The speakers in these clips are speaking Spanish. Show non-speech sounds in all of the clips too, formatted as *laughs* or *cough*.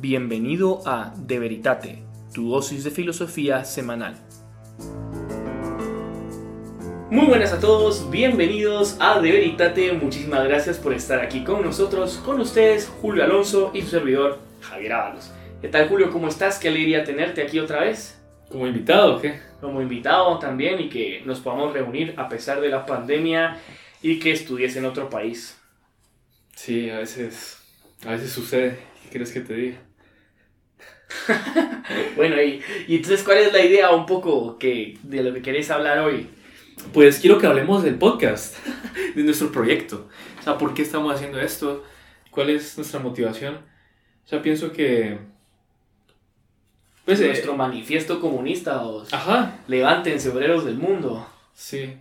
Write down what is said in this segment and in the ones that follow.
Bienvenido a De Veritate, tu dosis de filosofía semanal. Muy buenas a todos, bienvenidos a De Veritate. Muchísimas gracias por estar aquí con nosotros, con ustedes, Julio Alonso y su servidor, Javier Ábalos. ¿Qué tal, Julio? ¿Cómo estás? Qué alegría tenerte aquí otra vez. ¿Como invitado o qué? Como invitado también y que nos podamos reunir a pesar de la pandemia y que estudies en otro país. Sí, a veces, a veces sucede. ¿Qué quieres que te diga? *laughs* bueno, y, y, entonces, ¿cuál es la idea un poco que, de lo que querés hablar hoy? Pues quiero que hablemos del podcast, *laughs* de nuestro proyecto. O sea, ¿por qué estamos haciendo esto? ¿Cuál es nuestra motivación? O sea, pienso que... Pues, nuestro eh, manifiesto comunista, o Ajá. Levántense, obreros del mundo. Sí.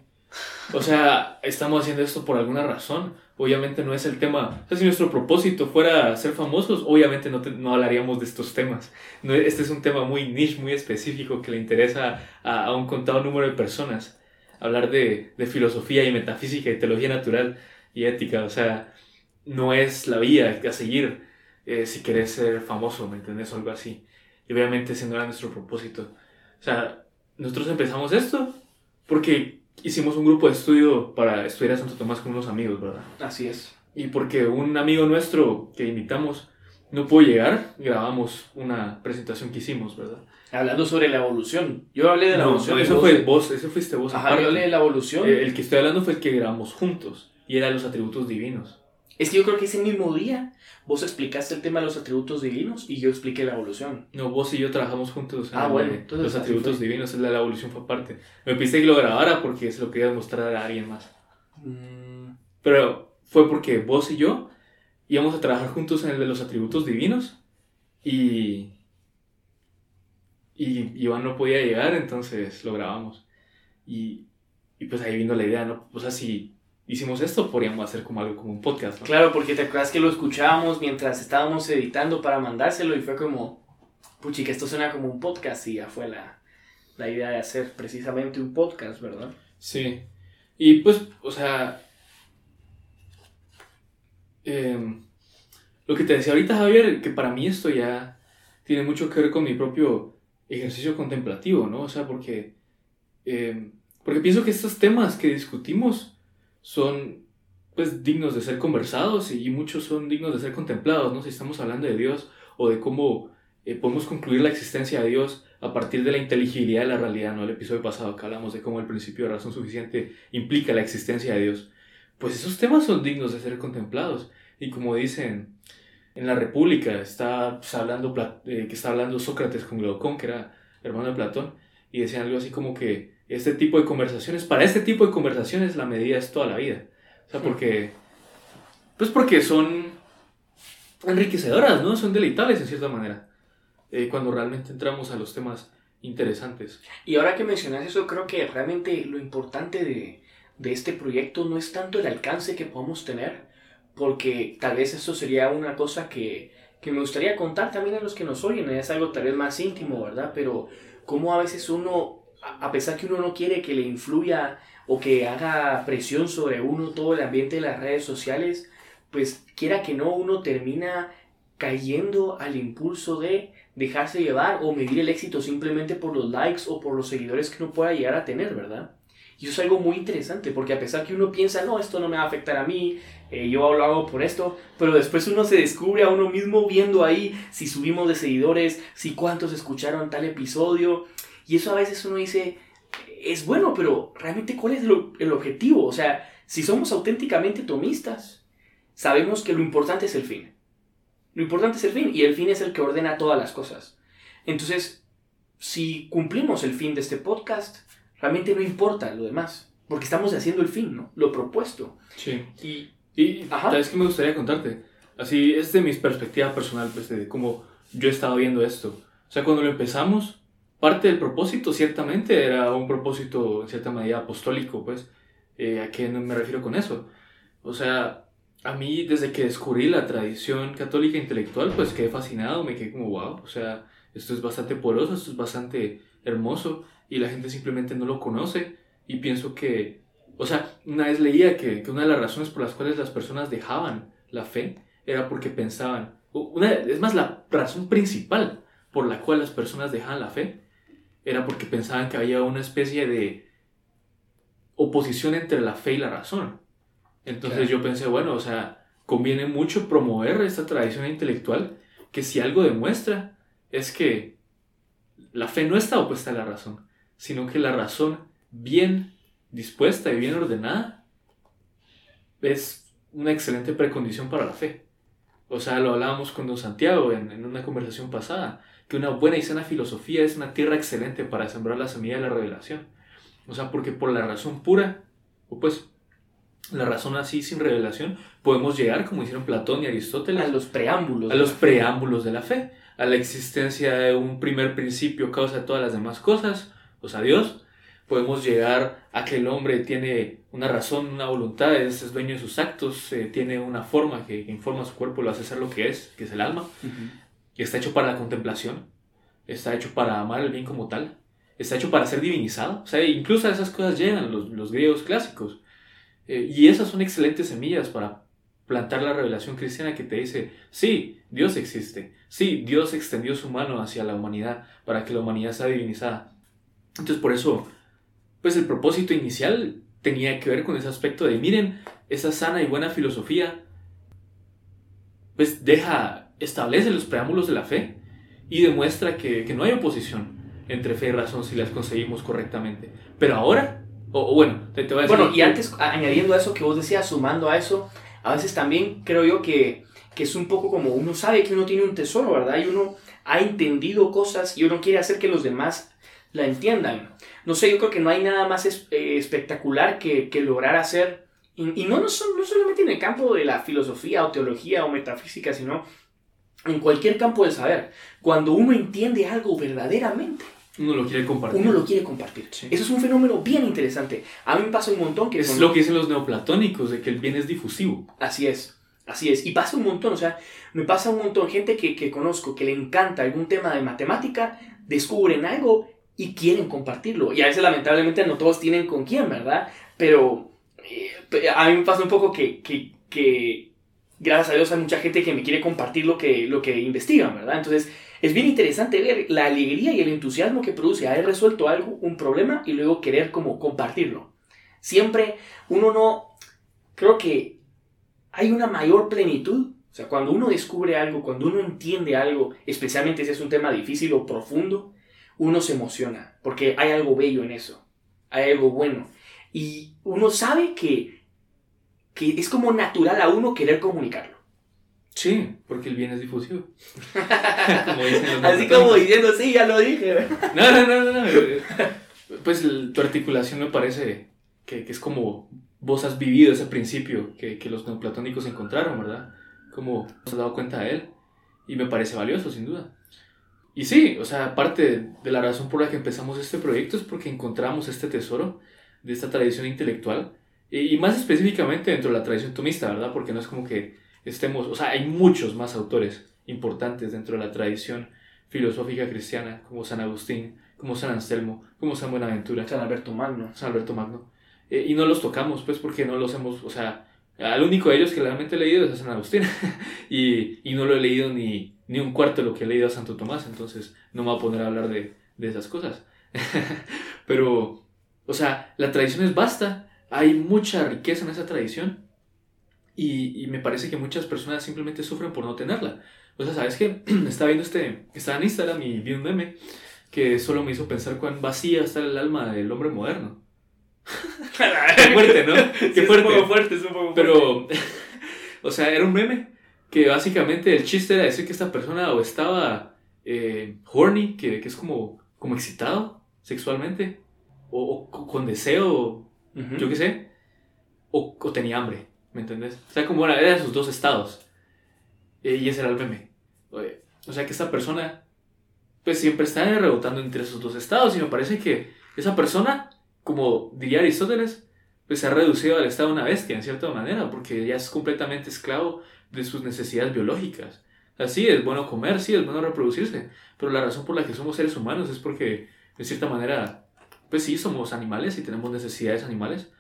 O sea, estamos haciendo esto por alguna razón. Obviamente no es el tema. O sea, si nuestro propósito fuera ser famosos, obviamente no, no hablaríamos de estos temas. No, este es un tema muy niche, muy específico que le interesa a, a un contado número de personas. Hablar de, de, filosofía y metafísica y teología natural y ética. O sea, no es la vía a seguir eh, si querés ser famoso, ¿me entendés? Algo así. Y obviamente ese no era nuestro propósito. O sea, nosotros empezamos esto porque hicimos un grupo de estudio para estudiar a Santo Tomás con unos amigos, ¿verdad? Así es. Y porque un amigo nuestro que invitamos no pudo llegar, grabamos una presentación que hicimos, ¿verdad? Hablando sobre la evolución. Yo hablé de la evolución. No, eso fue vos, eso fuiste vos. Ajá, yo hablé de la evolución. El, el que estoy hablando fue el que grabamos juntos y era los atributos divinos. Es que yo creo que ese mismo día vos explicaste el tema de los atributos divinos y yo expliqué la evolución. No, vos y yo trabajamos juntos. Ah, bueno. Entonces, los atributos divinos, la, la evolución fue parte. Me pediste que lo grabara porque se lo quería mostrar a alguien más. Mm. Pero fue porque vos y yo íbamos a trabajar juntos en el de los atributos divinos y. Y Iván no podía llegar, entonces lo grabamos. Y, y pues ahí vino la idea, ¿no? O sea, si hicimos esto, podríamos hacer como algo como un podcast. ¿no? Claro, porque te acuerdas que lo escuchábamos mientras estábamos editando para mandárselo y fue como, puchi, que esto suena como un podcast y ya fue la, la idea de hacer precisamente un podcast, ¿verdad? Sí. Y pues, o sea, eh, lo que te decía ahorita, Javier, que para mí esto ya tiene mucho que ver con mi propio ejercicio contemplativo, ¿no? O sea, porque, eh, porque pienso que estos temas que discutimos, son pues dignos de ser conversados y muchos son dignos de ser contemplados, ¿no? Si estamos hablando de Dios o de cómo eh, podemos concluir la existencia de Dios a partir de la inteligibilidad de la realidad, ¿no? El episodio pasado que hablamos de cómo el principio de razón suficiente implica la existencia de Dios. Pues esos temas son dignos de ser contemplados. Y como dicen en la República, está pues, hablando, eh, que está hablando Sócrates con Glaucón, que era hermano de Platón, y decían algo así como que este tipo de conversaciones, para este tipo de conversaciones la medida es toda la vida. O sea, porque, pues porque son enriquecedoras, ¿no? Son deleitables en cierta manera, eh, cuando realmente entramos a los temas interesantes. Y ahora que mencionas eso, creo que realmente lo importante de, de este proyecto no es tanto el alcance que podamos tener, porque tal vez eso sería una cosa que, que me gustaría contar también a los que nos oyen, es algo tal vez más íntimo, ¿verdad? Pero cómo a veces uno a pesar que uno no quiere que le influya o que haga presión sobre uno todo el ambiente de las redes sociales, pues quiera que no, uno termina cayendo al impulso de dejarse llevar o medir el éxito simplemente por los likes o por los seguidores que uno pueda llegar a tener, ¿verdad? Y eso es algo muy interesante, porque a pesar que uno piensa, no, esto no me va a afectar a mí, eh, yo lo hago por esto, pero después uno se descubre a uno mismo viendo ahí si subimos de seguidores, si cuántos escucharon tal episodio, y eso a veces uno dice, es bueno, pero realmente cuál es el, objetivo? O sea, si somos auténticamente tomistas, sabemos que lo importante es el fin. Lo importante es el fin y el fin es el que ordena todas las cosas. Entonces, si cumplimos el fin de este podcast, realmente no importa lo demás, porque estamos haciendo el fin, ¿no? Lo propuesto. Sí. Y, y ¿sabes que me gustaría contarte? Así, es de mis perspectivas personal, pues, de cómo yo he estado viendo esto. O sea, cuando lo empezamos, parte del propósito ciertamente era un propósito en cierta medida apostólico, pues, eh, ¿a qué me refiero con eso? O sea, a mí desde que descubrí la tradición católica intelectual, pues quedé fascinado, me quedé como, wow, o sea, esto es bastante poroso, esto es bastante hermoso y la gente simplemente no lo conoce y pienso que, o sea, una vez leía que, que una de las razones por las cuales las personas dejaban la fe era porque pensaban una, es más, la razón principal por la cual las personas dejaban la fe era porque pensaban que había una especie de oposición entre la fe y la razón. Entonces yo pensé, bueno, o sea, conviene mucho promover esta tradición intelectual que si algo demuestra es que la fe no está opuesta a la razón, sino que la razón bien dispuesta y bien ordenada es una excelente precondición para la fe. O sea, lo hablábamos con don Santiago en, en, una conversación pasada, que una buena y sana filosofía es una tierra excelente para sembrar la semilla de la revelación. O sea, porque por la razón pura, o pues la razón así sin revelación, podemos llegar, como hicieron Platón y Aristóteles, a los preámbulos. A los preámbulos de la fe, a la existencia de un primer principio, causa de todas las demás cosas, o sea, Dios. Podemos llegar a que el hombre tiene una razón, una voluntad, es, dueño de sus actos, eh, tiene una forma que, informa a su cuerpo, lo hace ser lo que es, que es el alma. Y está hecho para la contemplación, está hecho para amar el bien como tal, está hecho para ser divinizado. O sea, incluso a esas cosas llegan los, los griegos clásicos. Eh, y esas son excelentes semillas para plantar la revelación cristiana que te dice, sí, Dios existe, sí, Dios extendió su mano hacia la humanidad para que la humanidad sea divinizada. Entonces por eso, pues el propósito inicial tenía que ver con ese aspecto de, miren, esa sana y buena filosofía, pues deja, establece los preámbulos de la fe y demuestra que, que no hay oposición entre fe y razón si las conseguimos correctamente. Pero ahora o, bueno, te, voy a decir. Bueno, y antes, añadiendo a eso que vos decías, sumando a eso, a veces también creo yo que, que es un poco como uno sabe que uno tiene un tesoro, ¿verdad? Y uno ha entendido cosas y uno quiere hacer que los demás la entiendan. No sé, yo creo que no hay nada más eh, espectacular que, que, lograr hacer, y, no, no, no solamente en el campo de la filosofía o teología o metafísica, sino en cualquier campo del saber. Cuando uno entiende algo verdaderamente, uno lo quiere compartir. Uno lo quiere compartir. Eso es un fenómeno bien interesante. A mí me pasa un montón que... Es lo que dicen los neoplatónicos, de que el bien es difusivo. Así es. Así es. Y pasa un montón, o sea, me pasa un montón. Gente que, que conozco, que le encanta algún tema de matemática, descubren algo y quieren compartirlo. Y a veces lamentablemente no todos tienen con quién, ¿verdad? Pero eh, a mí me pasa un poco que, que, que, gracias a Dios hay mucha gente que me quiere compartir lo que, lo que investigan, ¿verdad? Entonces es bien interesante ver la alegría y el entusiasmo que produce haber resuelto algo, un problema, y luego querer como compartirlo. Siempre uno no, creo que hay una mayor plenitud. O sea, cuando uno descubre algo, cuando uno entiende algo, especialmente si es un tema difícil o profundo, uno se emociona, porque hay algo bello en eso, hay algo bueno. Y uno sabe que, que es como natural a uno querer comunicarlo. Sí, porque el bien es difusivo. *laughs* Así como diciendo, sí, ya lo dije. no, no, no, no. Pues tu articulación me parece que, es como vos has vivido ese principio que, que los neoplatónicos encontraron, ¿verdad? Como has dado cuenta de él. Y me parece valioso, sin duda. Y sí, o sea, parte de la razón por la que empezamos este proyecto es porque encontramos este tesoro de esta tradición intelectual. Y, más específicamente dentro de la tradición tomista, ¿verdad? Porque no es como que estemos, o sea, hay muchos más autores importantes dentro de la tradición filosófica cristiana, como San Agustín, como San Anselmo, como San Buenaventura. San Alberto Magno. San Alberto Magno. Eh, y no los tocamos, pues, porque no los hemos, o sea, al único de ellos que realmente he leído es a San Agustín. *laughs* y, y, no lo he leído ni, ni un cuarto de lo que he leído a Santo Tomás, entonces no me voy a poner a hablar de, de esas cosas. *laughs* Pero, o sea, la tradición es vasta, hay mucha riqueza en esa tradición y, me parece que muchas personas simplemente sufren por no tenerla. O sea, ¿sabes qué? *clears throat* Estaba viendo este, estaba en Instagram y vi un meme que solo me hizo pensar cuán vacía está el alma del hombre moderno. Qué fuerte, ¿no? *laughs* Qué fuerte. Es un poco fuerte, es un poco fuerte. Pero, *laughs* o sea, era un meme que básicamente el chiste era decir que esta persona o estaba eh, horny, que, que, es como, como excitado sexualmente, o, con deseo, yo qué sé, o, o tenía hambre. ¿Me entendés? O sea, como era, de sus dos estados. Eh, y ese era el meme. O sea, que esta persona, pues siempre está rebotando entre esos dos estados. Y me parece que esa persona, como diría Aristóteles, pues se ha reducido al estado de una bestia, en cierta manera, porque ya es completamente esclavo de sus necesidades biológicas. Así es bueno comer, sí, es bueno reproducirse, pero la razón por la que somos seres humanos es porque, de cierta manera, pues sí, somos animales y tenemos necesidades animales,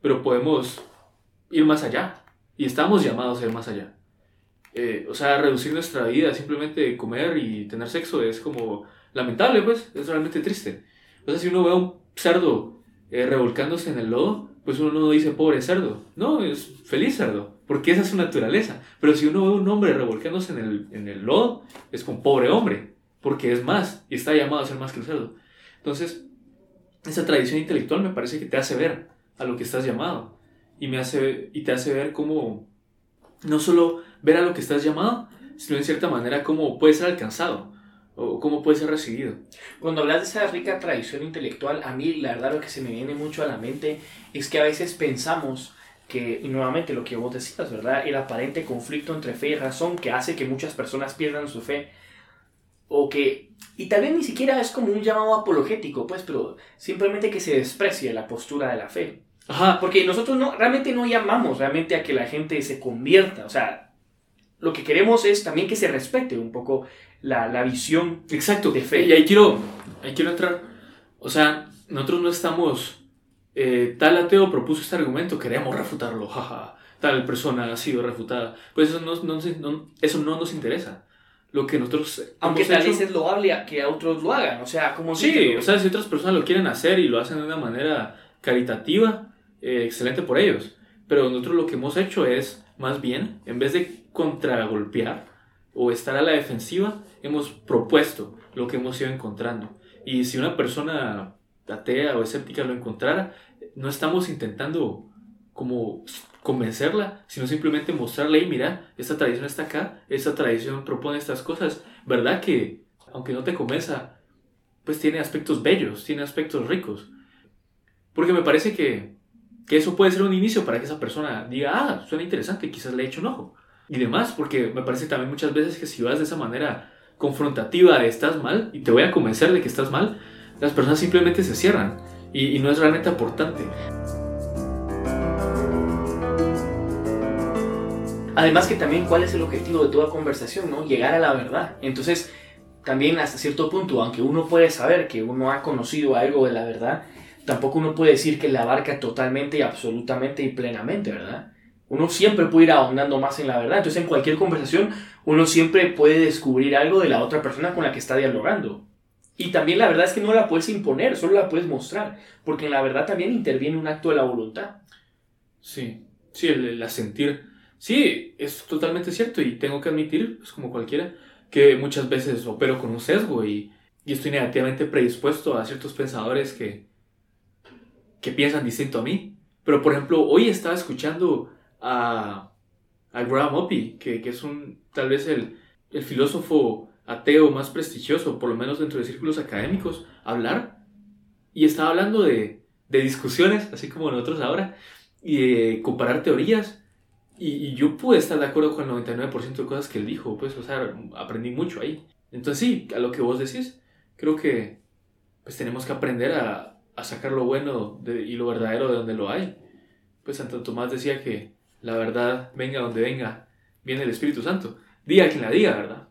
pero podemos ir más allá. Y estamos llamados a ir más allá. eh, o sea, reducir nuestra vida, simplemente comer y tener sexo es como lamentable, pues, es realmente triste. O sea, si uno ve a un cerdo eh, revolcándose en el lodo, pues uno no dice pobre cerdo, no, es feliz cerdo, porque esa es su naturaleza. Pero si uno ve un hombre revolcándose en el, en el lodo, es como pobre hombre, porque es más y está llamado a ser más que el cerdo. Entonces, esa tradición intelectual me parece que te hace ver a lo que estás llamado y, me hace, y te hace ver cómo, no solo ver a lo que estás llamado, sino en cierta manera cómo puede ser alcanzado o cómo puede ser recibido. Cuando hablas de esa rica tradición intelectual, a mí la verdad lo que se me viene mucho a la mente es que a veces pensamos que, y nuevamente lo que vos decías, ¿verdad? El aparente conflicto entre fe y razón que hace que muchas personas pierdan su fe, o que, y tal vez ni siquiera es como un llamado apologético, pues, pero simplemente que se desprecie la postura de la fe. Ajá. Porque nosotros no, realmente no llamamos realmente a que la gente se convierta, o sea, lo que queremos es también que se respete un poco la, la visión Exacto. de fe. Y ahí quiero, ahí quiero entrar. O sea, nosotros no estamos. eh, tal ateo propuso este argumento, queremos refutarlo, *laughs* jaja. Tal persona ha sido refutada. Pues eso no, no, no- eso no nos interesa. Lo que nosotros. Aunque tal vez es loable a que a otros lo hagan, o sea, como Sí, o sea, si otras personas lo quieren hacer y lo hacen de una manera caritativa, eh, excelente por ellos. Pero nosotros lo que hemos hecho es, más bien, en vez de contragolpear o estar a la defensiva, hemos propuesto lo que hemos ido encontrando. Y si una persona atea o escéptica lo encontrara, no estamos intentando como convencerla, sino simplemente mostrarle, y mira, esta tradición está acá, esta tradición propone estas cosas, ¿verdad que, aunque no te convenza, pues tiene aspectos bellos, tiene aspectos ricos? Porque me parece que, que eso puede ser un inicio para que esa persona diga, ah, suena interesante, quizás le eche un ojo. Y demás, porque me parece también muchas veces que si vas de esa manera confrontativa de estás mal y te voy a convencer de que estás mal, las personas simplemente se cierran y, y no es realmente aportante. Además que también cuál es el objetivo de toda conversación, ¿no? Llegar a la verdad. Entonces, también hasta cierto punto, aunque uno puede saber que uno ha conocido algo de la verdad, tampoco uno puede decir que la abarca totalmente y absolutamente y plenamente, ¿verdad? Uno siempre puede ir ahondando más en la verdad. Entonces, en cualquier conversación, uno siempre puede descubrir algo de la otra persona con la que está dialogando. Y también la verdad es que no la puedes imponer, solo la puedes mostrar, porque en la verdad también interviene un acto de la voluntad. Sí, sí, el, el asentir. Sí, es totalmente cierto y tengo que admitir, pues como cualquiera, que muchas veces opero con un sesgo y, y estoy negativamente predispuesto a ciertos pensadores que, que piensan distinto a mí. Pero por ejemplo, hoy estaba escuchando a, a Graham Oppy, que, que es un, tal vez el, el filósofo ateo más prestigioso, por lo menos dentro de círculos académicos, hablar. Y estaba hablando de, de discusiones, así como nosotros ahora, y de comparar teorías. Y, y yo pude estar de acuerdo con el 99% de cosas que él dijo, pues, o sea, aprendí mucho ahí. Entonces sí, a lo que vos decís, creo que pues tenemos que aprender a, a sacar lo bueno de- y lo verdadero de donde lo hay. Pues Santo Tomás decía que la verdad, venga donde venga, viene el Espíritu Santo. Diga quien la diga, ¿verdad?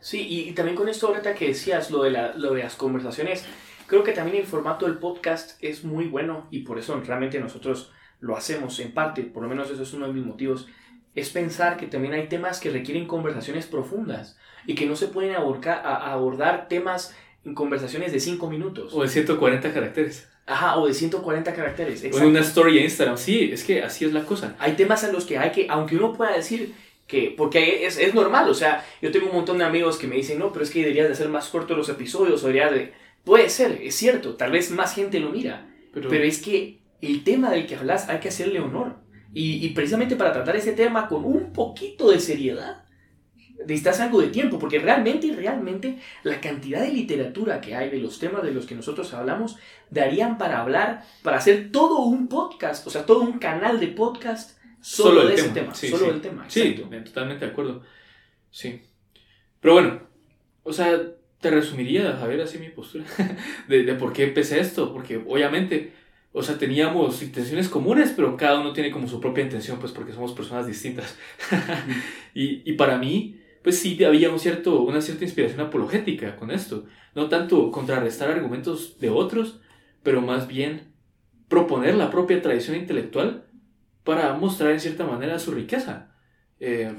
Sí, y, y también con esto ahorita que decías lo de, la- lo de las conversaciones, creo que también el formato del podcast es muy bueno y por eso realmente nosotros lo hacemos en parte, por lo menos eso es uno de mis motivos, es pensar que también hay temas que requieren conversaciones profundas y que no se pueden a- abordar temas en conversaciones de 5 minutos. O de 140 caracteres. Ajá, o de 140 caracteres. O en exacto. una story en Instagram. Sí, es que así es la cosa. Hay temas a los que hay que, aunque uno pueda decir que, porque es, es normal, o sea, yo tengo un montón de amigos que me dicen, no, pero es que deberías de hacer más cortos los episodios, o deberías de... Puede ser, es cierto, tal vez más gente lo mira, Pero, pero es que el tema del que hablas hay que hacerle honor. Y, y precisamente para tratar ese tema con un poquito de seriedad, necesitas algo de tiempo, porque realmente, realmente, la cantidad de literatura que hay de los temas de los que nosotros hablamos, darían para hablar, para hacer todo un podcast, o sea, todo un canal de podcast solo, Solo de ese tema, tema, sí, solo sí. del tema. Sí, exacto. eh, totalmente de acuerdo. Sí. Pero bueno, o sea, te resumiría, Javier, así mi postura *laughs* de, de por qué empecé esto. Porque obviamente, o sea, teníamos intenciones comunes, pero cada uno tiene como su propia intención, pues porque somos personas distintas. *laughs* y, y para mí, pues sí había un cierto, una cierta inspiración apologética con esto. No tanto contrarrestar argumentos de otros, pero más bien proponer la propia tradición intelectual para mostrar en cierta manera su riqueza. Eh,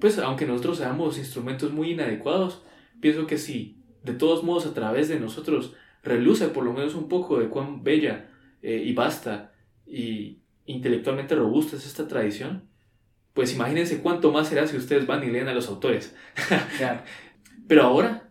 pues aunque nosotros seamos instrumentos muy inadecuados, pienso que si de todos modos a través de nosotros reluce por lo menos un poco de cuán bella eh, y vasta y intelectualmente robusta es esta tradición, pues imagínense cuánto más será si ustedes van y leen a los autores. *laughs* Pero ahora,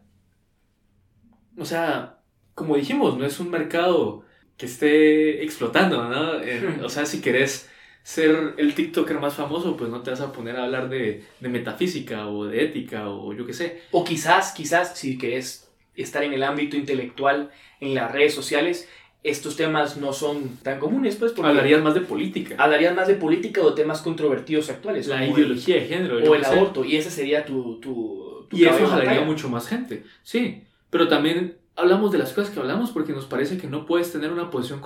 o sea, como dijimos, no es un mercado que esté explotando, ¿no? *laughs* o sea, si querés ser el TikToker más famoso, pues no te vas a poner a hablar de, de metafísica o de ética o yo qué sé. O quizás, quizás, si querés estar en el ámbito intelectual, en las redes sociales, estos temas no son tan comunes, pues. Porque hablarías más de política. Hablarías más de política o temas controvertidos actuales. La ideología de género. O el aborto, y ese sería tu. tu, y eso jalaría mucho más gente. Sí. Pero también hablamos de las cosas que hablamos porque nos parece que no puedes tener una posición,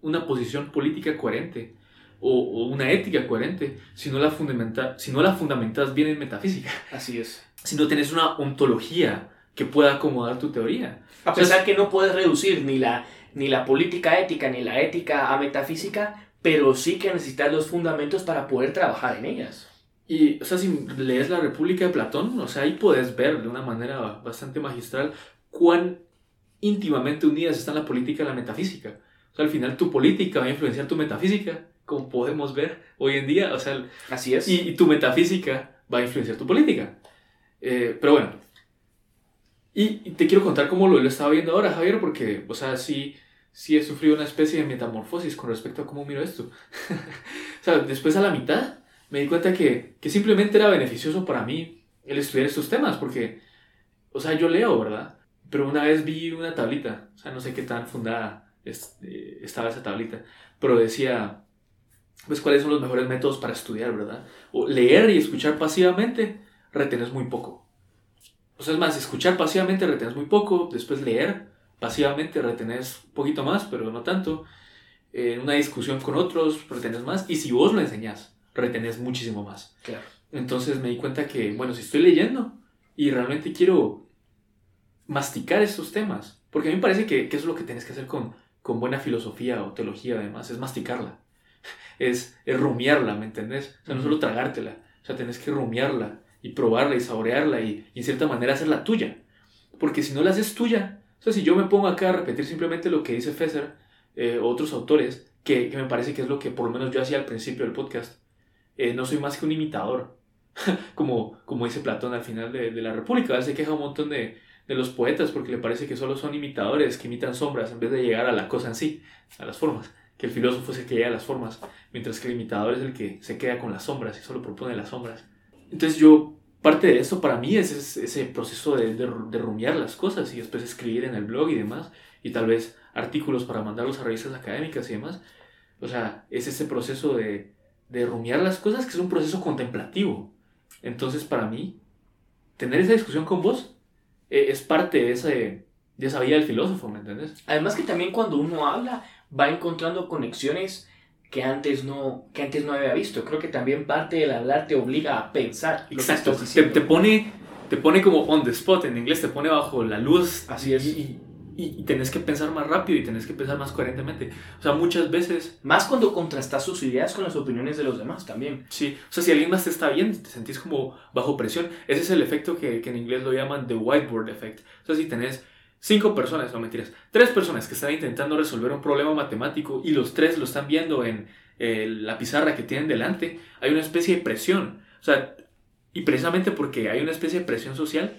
una posición política coherente o, una ética coherente si no, la fundamenta, si no la fundamentas bien en metafísica. Así es. Si no tienes una ontología que pueda acomodar tu teoría. A pesar que no puedes reducir ni la ni la política ética ni la ética a metafísica, pero sí que necesitas los fundamentos para poder trabajar en ellas. Y, o sea, si lees La República de Platón, o sea, ahí puedes ver de una manera bastante magistral cuán íntimamente unidas están la política y la metafísica. O sea, al final tu política va a influenciar tu metafísica, como podemos ver hoy en día. O sea, así es. Y, tu metafísica va a influenciar tu política. Eh, pero bueno. Y, te quiero contar cómo lo, lo estaba viendo ahora, Javier, porque, o sea, sí sí he sufrido una especie de metamorfosis con respecto a cómo miro esto. *laughs* o sea, después a la mitad me di cuenta que, que, simplemente era beneficioso para mí el estudiar estos temas, porque, o sea, yo leo, ¿verdad? Pero una vez vi una tablita, o sea, no sé qué tan fundada eh, estaba esa tablita, pero decía, pues, cuáles son los mejores métodos para estudiar, ¿verdad? O leer y escuchar pasivamente, retenes muy poco. O sea, es más, escuchar pasivamente retenes muy poco, después leer pasivamente retenés un poquito más, pero no tanto. En una discusión con otros retenés más. Y si vos lo enseñás, retenés muchísimo más. Claro. Entonces me di cuenta que, bueno, si estoy leyendo y realmente quiero masticar estos temas, porque a mí me parece que, eso es lo que tienes que hacer con, con buena filosofía o teología además, es masticarla, *laughs* es, es rumiarla, ¿me entendés? O sea, no solo tragártela, o sea, tenés que rumiarla y probarla y saborearla y, y en cierta manera hacerla tuya, porque si no la haces tuya, sea, si yo me pongo acá a repetir simplemente lo que dice Fesser eh, otros autores, que, me parece que es lo que por lo menos yo hacía al principio del podcast, eh, no soy más que un imitador, *laughs* como, como dice Platón al final de, la República. Él se queja un montón de, de los poetas porque le parece que solo son imitadores que imitan sombras en vez de llegar a la cosa en sí, a las formas. Que el filósofo es el que llega a las formas, mientras que el imitador es el que se queda con las sombras y solo propone las sombras. Entonces yo parte de esto para mí es, ese proceso de, de, rumiar las cosas y después escribir en el blog y demás, y tal vez artículos para mandarlos a revistas académicas y demás. O sea, es ese proceso de, de rumiar las cosas que es un proceso contemplativo. Entonces, para mí, tener esa discusión con vos eh, es parte de, ese, de esa vida del filósofo, ¿me entiendes? Además que también cuando uno habla va encontrando conexiones que antes no, que antes no había visto. Creo que también parte del hablar te obliga a pensar. Exacto. te, te, pone, te pone como on the spot en inglés, te pone bajo la luz. Así es. Y, y, tenés que pensar más rápido y tenés que pensar más coherentemente. O sea, muchas veces... Más cuando contrastas sus ideas con las opiniones de los demás también. Sí, o sea, si alguien más te está viendo, te sentís como bajo presión. Ese es el efecto que, que en inglés lo llaman the whiteboard effect. O sea, si tenés cinco personas, no mentiras, tres personas que están intentando resolver un problema matemático y los tres lo están viendo en eh, la pizarra que tienen delante, hay una especie de presión. O sea, y precisamente porque hay una especie de presión social,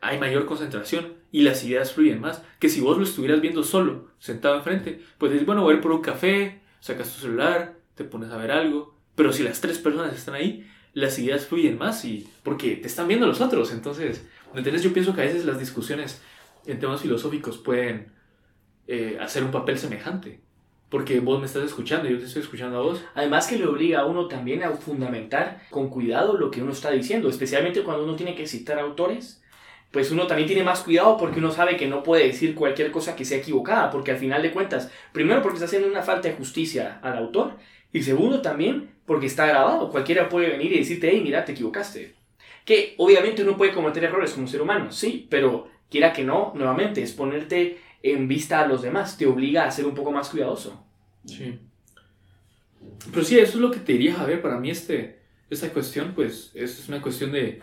hay mayor concentración y las ideas fluyen más. Que si vos lo estuvieras viendo solo, sentado enfrente, pues dices, bueno, voy a ir por un café, sacas tu celular, te pones a ver algo. Pero si las tres personas están ahí, las ideas fluyen más y porque te están viendo los otros. Entonces, ¿me Yo pienso que a veces las discusiones en temas filosóficos pueden eh, hacer un papel semejante. Porque vos me estás escuchando yo te estoy escuchando a vos. Además que le obliga a uno también a fundamentar con cuidado lo que uno está diciendo, especialmente cuando uno tiene que citar autores. Pues uno también tiene más cuidado porque uno sabe que no puede decir cualquier cosa que sea equivocada, porque al final de cuentas, primero porque está haciendo una falta de justicia al autor, y segundo también porque está grabado. Cualquiera puede venir y decirte, hey, mira, te equivocaste. Que obviamente uno puede cometer errores como ser humano, sí, pero quiera que no, nuevamente, es ponerte en vista a los demás, te obliga a ser un poco más cuidadoso. Sí. Pero sí, eso es lo que te diría, Javier, para mí este, esta cuestión, pues es una cuestión de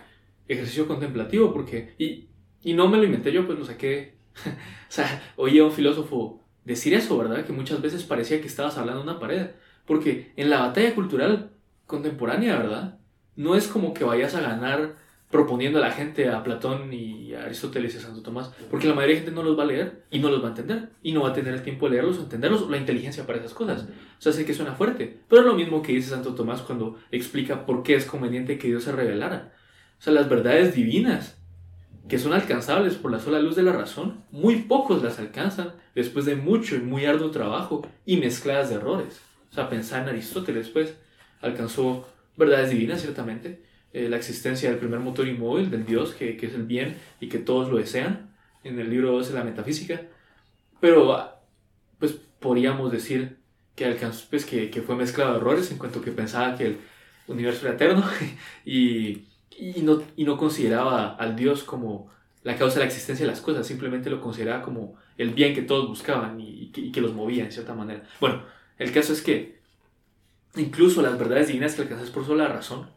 ejercicio contemplativo, porque, y, y no me lo inventé yo, pues lo saqué, *laughs* o sea, oí a un filósofo decir eso, ¿verdad? Que muchas veces parecía que estabas hablando de una pared, porque en la batalla cultural contemporánea, ¿verdad? No es como que vayas a ganar proponiendo a la gente a Platón y a Aristóteles y a Santo Tomás, porque la mayoría de gente no los va a leer y no los va a entender, y no va a tener el tiempo de leerlos o entenderlos, la inteligencia para esas cosas. O sea, sé que suena fuerte, pero es lo mismo que dice Santo Tomás cuando explica por qué es conveniente que Dios se revelara. O sea, las verdades divinas, que son alcanzables por la sola luz de la razón, muy pocos las alcanzan después de mucho y muy arduo trabajo y mezcladas de errores. O sea, pensar en Aristóteles, pues, alcanzó verdades divinas, ciertamente, eh, la existencia del primer motor inmóvil, del Dios, que, que, es el bien y que todos lo desean, en el libro 2 de la metafísica. Pero, ah, pues, podríamos decir que alcanzó, pues, que, que fue mezclado de errores en cuanto que pensaba que el universo era eterno *laughs* y, y, no, y no consideraba al Dios como la causa de la existencia de las cosas, simplemente lo consideraba como el bien que todos buscaban y, que, y que los movía en cierta manera. Bueno, el caso es que incluso las verdades divinas que alcanzas por sola razón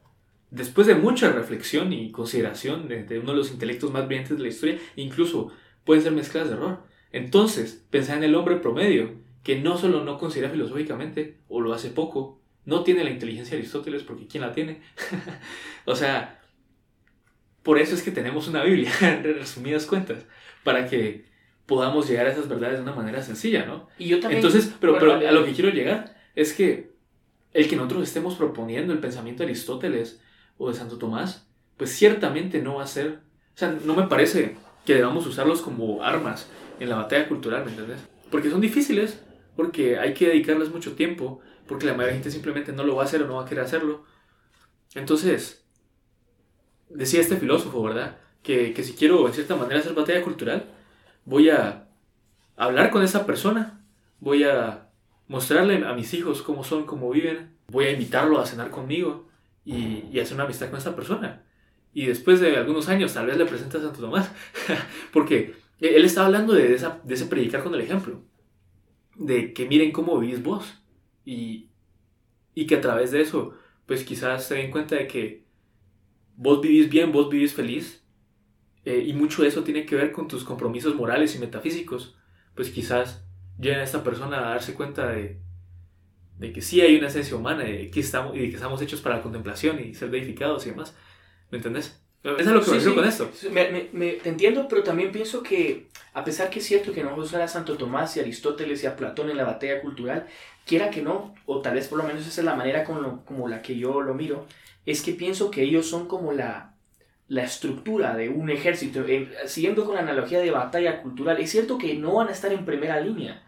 después de mucha reflexión y consideración de, uno de los intelectos más brillantes de la historia, incluso pueden ser mezcladas de error. Entonces, pensar en el hombre promedio, que no solo no considera filosóficamente, o lo hace poco, no tiene la inteligencia de Aristóteles, porque ¿quién la tiene? *laughs* o sea, por eso es que tenemos una Biblia, *laughs* en resumidas cuentas, para que podamos llegar a esas verdades de una manera sencilla, ¿no? Y yo también... Entonces, pero, pero a lo que quiero llegar es que el que nosotros estemos proponiendo el pensamiento de Aristóteles, o de Santo Tomás, pues ciertamente no va a ser, o sea, no me parece que debamos usarlos como armas en la batalla cultural, ¿me entiendes? Porque son difíciles, porque hay que dedicarles mucho tiempo, porque la mayoría de gente simplemente no lo va a hacer o no va a querer hacerlo. Entonces, decía este filósofo, ¿verdad? Que, que si quiero en cierta manera hacer batalla cultural, voy a hablar con esa persona, voy a mostrarle a mis hijos cómo son, cómo viven, voy a invitarlo a cenar conmigo, y, hacer una amistad con esa persona. Y después de algunos años tal vez le presenta a Santo Tomás, *laughs* porque él está hablando de, esa, de ese predicar con el ejemplo, de que miren cómo vivís vos. Y, y que a través de eso, pues quizás se den cuenta de que vos vivís bien, vos vivís feliz, eh, y mucho de eso tiene que ver con tus compromisos morales y metafísicos, pues quizás llega a esta persona a darse cuenta de, de que sí hay una esencia humana y que estamos, y de que estamos hechos para la contemplación y ser verificados y demás. ¿Me entendés? Eso es lo que me con esto. Me, me, te entiendo, pero también pienso que, a pesar que es cierto que no usar a Santo Tomás y a Aristóteles y a Platón en la batalla cultural, quiera que no, o tal vez por lo menos esa es la manera como, como la que yo lo miro, es que pienso que ellos son como la, la estructura de un ejército. Eh, siguiendo con la analogía de batalla cultural, es cierto que no van a estar en primera línea,